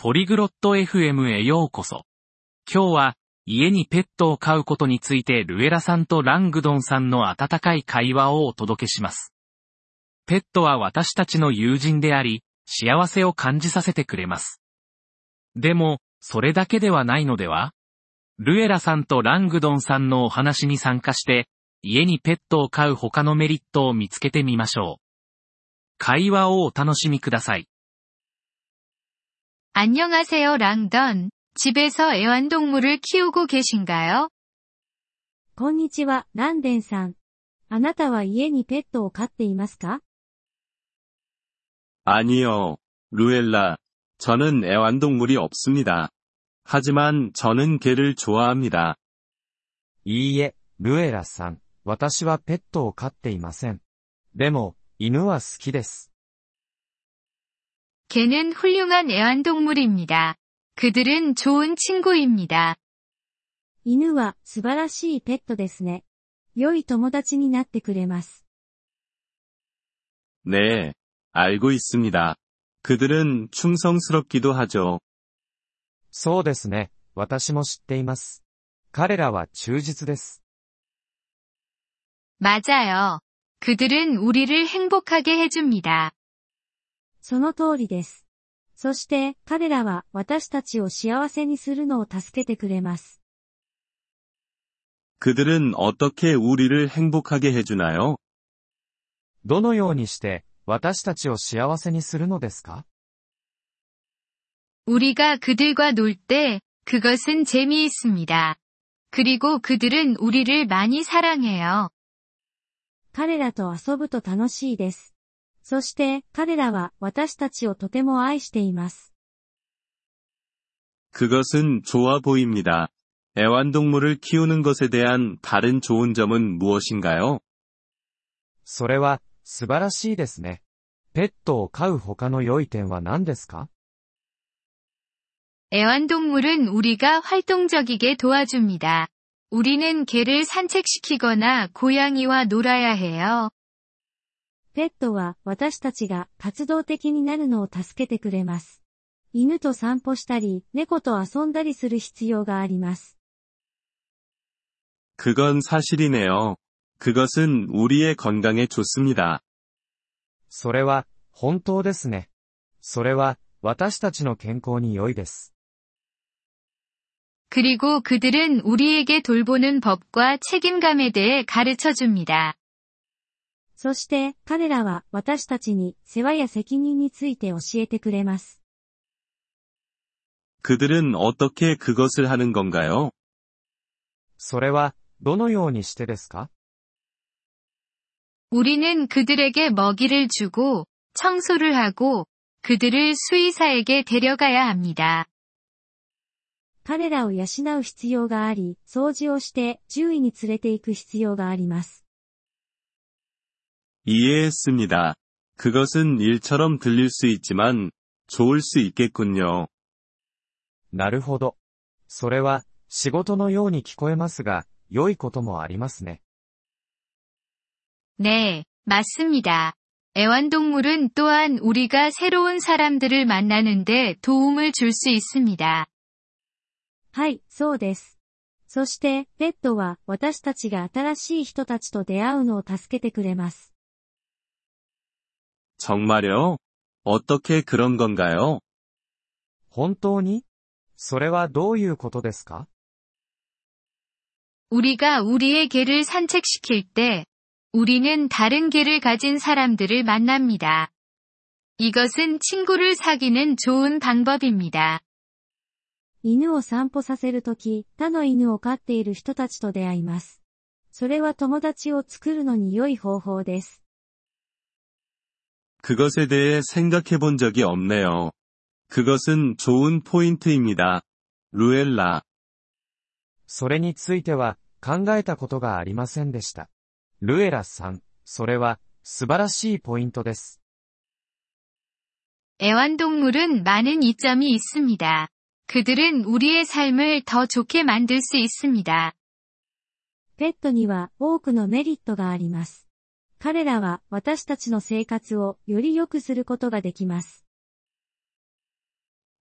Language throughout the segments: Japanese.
ポリグロット FM へようこそ。今日は、家にペットを飼うことについてルエラさんとラングドンさんの温かい会話をお届けします。ペットは私たちの友人であり、幸せを感じさせてくれます。でも、それだけではないのでは？ルエラさんとラングドンさんのお話に参加して、家にペットを飼う他のメリットを見つけてみましょう。会話をお楽しみください。 안녕하세요, 랑던. 집에서 애완동물을 키우고 계신가요? こんにちは、ランデンさん。あなたは家にペットを飼っていますか 아니요, 루엘라. 저는 애완동물이 없습니다. 하지만 저는 개를 좋아합니다. いいえ、ルエラさん。私はペットを飼っていません。でも、犬は好きです。 개는 훌륭한 애완동물입니다. 그들은 좋은 친구입니다. 犬は素晴らしいペットですね。良い友達になってくれます。 네, 알고 있습니다. 그들은 충성스럽기도 하죠. そうですね。私も知っています。彼らは忠実です。 맞아요. 그들은 우리를 행복하게 해줍니다. その通りです。そして、彼らは私たちを幸せにするのを助けてくれます。 그들은 어떻게 우리를 행복하게 해주나요? どのようにして、私たちを幸せにするのですか 우리가 그들과 놀 때, 그것은 재미있습니다. 그리고 그들은 우리를 많이 사랑해요. 彼らと遊ぶと楽しいです。 そして、彼らは私たちをとても愛しています。 그것은 좋아 보입니다. 애완동물을 키우는 것에 대한 다른 좋은 점은 무엇인가요? それは、素晴らしいですね。ペットを飼う他の良い点は何ですか 애완동물은 우리가 활동적이게 도와줍니다. 우리는 개를 산책시키거나 고양이와 놀아야 해요. ペットは私たちが活動的になるのを助けてくれます。犬と散歩したり、猫と遊んだりする必要があります。 그건 사실이네요. 그것은 우리의 건강에 좋습니다. それは、本当ですね。それは、私たちの健康に良いです。 그리고 그들은 우리에게 돌보는 법과 책임감에 대해 가르쳐 줍니다. そして、彼らは私たちに世話や責任について教えてくれます。 그들은 어떻게 그것을 하는 건가요? それは、どのようにしてですか 우리는 그들에게 먹이를 주고, 청소를 하고, 그들을 수의사에게 데려가야 합니다. 彼らを養う必要があり、掃除をして獣医に連れて行く必要があります。 이해했습니다. 그것은 일처럼 들릴 수 있지만, 좋을 수 있겠군요. なるほど。それは、仕事のように聞こえますが、良いこともありますね。 네, 맞습니다. 애완동물은 또한 우리가 새로운 사람들을 만나는데 도움을 줄 수 있습니다. はい、そうです。そして、ペットは私たちが新しい人たちと出会うのを助けてくれます。 정말요? 어떻게 그런 건가요? 本当にそれはどういうことですか 우리가 우리의 개를 산책시킬 때, 우리는 다른 개를 가진 사람들을 만납니다. 이것은 친구를 사귀는 좋은 방법입니다. 犬を散歩させるとき、他の犬を飼っている人たちと出会います。それは友達を作るのに良い方法です。 그것에 대해 생각해 본 적이 없네요. 그것은 좋은 포인트입니다. 루엘라. それについては、考えたことがありませんでした。ルエラさん、それは、素晴らしいポイントです。 애완동물은 많은 이점이 있습니다. 그들은 우리의 삶을 더 좋게 만들 수 있습니다. ペットには多くのメリットがあります。 彼らは私たちの生活をより良くすることができます。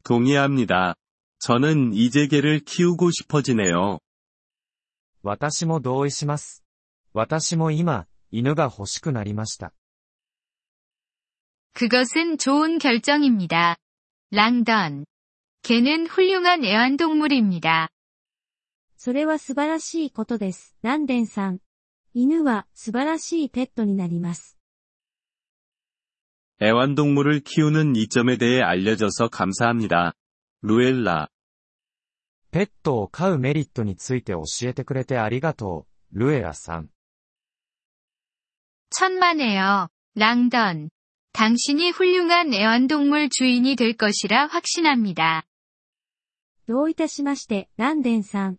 동의합니다. 저는 이제 개를 키우고 싶어지네요. 私も同意します。私も今、犬が欲しくなりました。 그것은 좋은 결정입니다. 랑던. 개는 훌륭한 애완동물입니다. それは素晴らしいことです。ランデンさん。 犬は素晴らしいペットになります。 애완동물을 키우는 이점에 대해 알려줘서 감사합니다. 루엘라. ペットを飼うメリットについて教えてくれてありがとう、ルエラさん。 천만에요. 랑던. 당신이 훌륭한 애완동물 주인이 될 것이라 확신합니다. どういたしまして、ランデンさん。